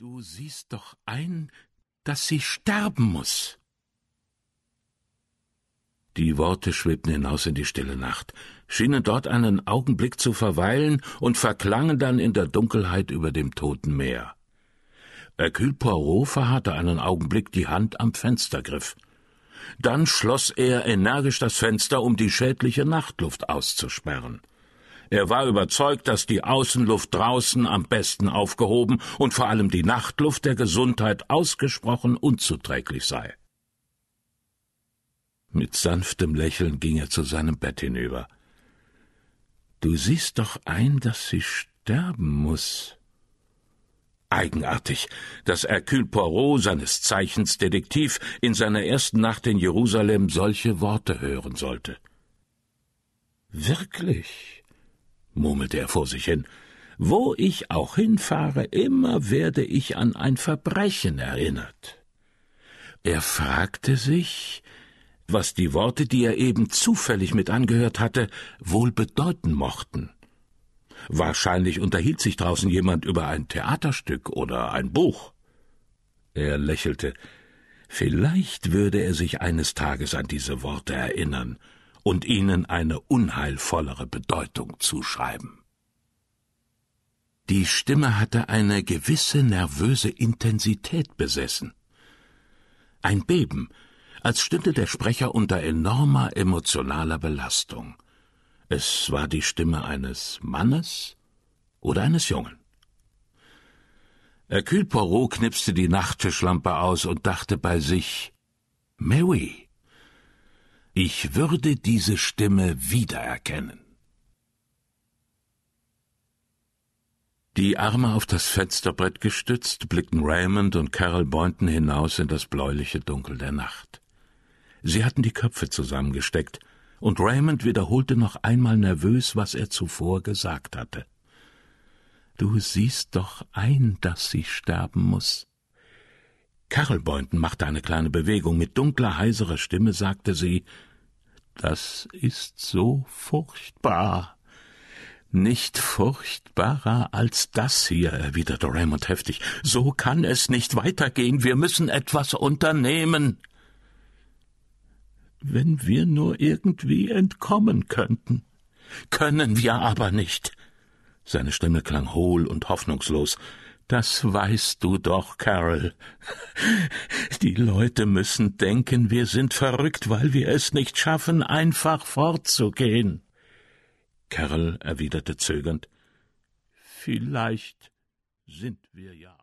Du siehst doch ein, dass sie sterben muss. Die Worte schwebten hinaus in die stille Nacht, schienen dort einen Augenblick zu verweilen und verklangen dann in der Dunkelheit über dem toten Meer. Hercule Poirot verharrte einen Augenblick die Hand am Fenstergriff. Dann schloss er energisch das Fenster, um die schädliche Nachtluft auszusperren. Er war überzeugt, dass die Außenluft draußen am besten aufgehoben und vor allem die Nachtluft der Gesundheit ausgesprochen unzuträglich sei. Mit sanftem Lächeln ging er zu seinem Bett hinüber. Du siehst doch ein, dass sie sterben muss. Eigenartig, dass Hercule Poirot, seines Zeichens Detektiv, in seiner ersten Nacht in Jerusalem solche Worte hören sollte. Wirklich, murmelte er vor sich hin, wo ich auch hinfahre, immer werde ich an ein Verbrechen erinnert. Er fragte sich, was die Worte, die er eben zufällig mit angehört hatte, wohl bedeuten mochten. Wahrscheinlich unterhielt sich draußen jemand über ein Theaterstück oder ein Buch. Er lächelte. Vielleicht würde er sich eines Tages an diese Worte erinnern und ihnen eine unheilvollere Bedeutung zuschreiben. Die Stimme hatte eine gewisse nervöse Intensität besessen. Ein Beben, als stünde der Sprecher unter enormer emotionaler Belastung. Es war die Stimme eines Mannes oder eines Jungen. Hercule Poirot knipste die Nachttischlampe aus und dachte bei sich Mary. Ich würde diese Stimme wiedererkennen. Die Arme auf das Fensterbrett gestützt, blickten Raymond und Carol Boynton hinaus in das bläuliche Dunkel der Nacht. Sie hatten die Köpfe zusammengesteckt, und Raymond wiederholte noch einmal nervös, was er zuvor gesagt hatte. Du siehst doch ein, dass sie sterben muss. Carol Boynton machte eine kleine Bewegung. Mit dunkler, heiserer Stimme sagte sie, das ist so furchtbar. Nicht furchtbarer als das hier, erwiderte Raymond heftig. So kann es nicht weitergehen. Wir müssen etwas unternehmen wenn wir nur irgendwie entkommen könnten. Können wir aber nicht. Seine Stimme klang hohl und hoffnungslos. Das weißt du doch, Carol. Die Leute müssen denken, wir sind verrückt, weil wir es nicht schaffen, einfach fortzugehen. Carol erwiderte zögernd Vielleicht sind wir ja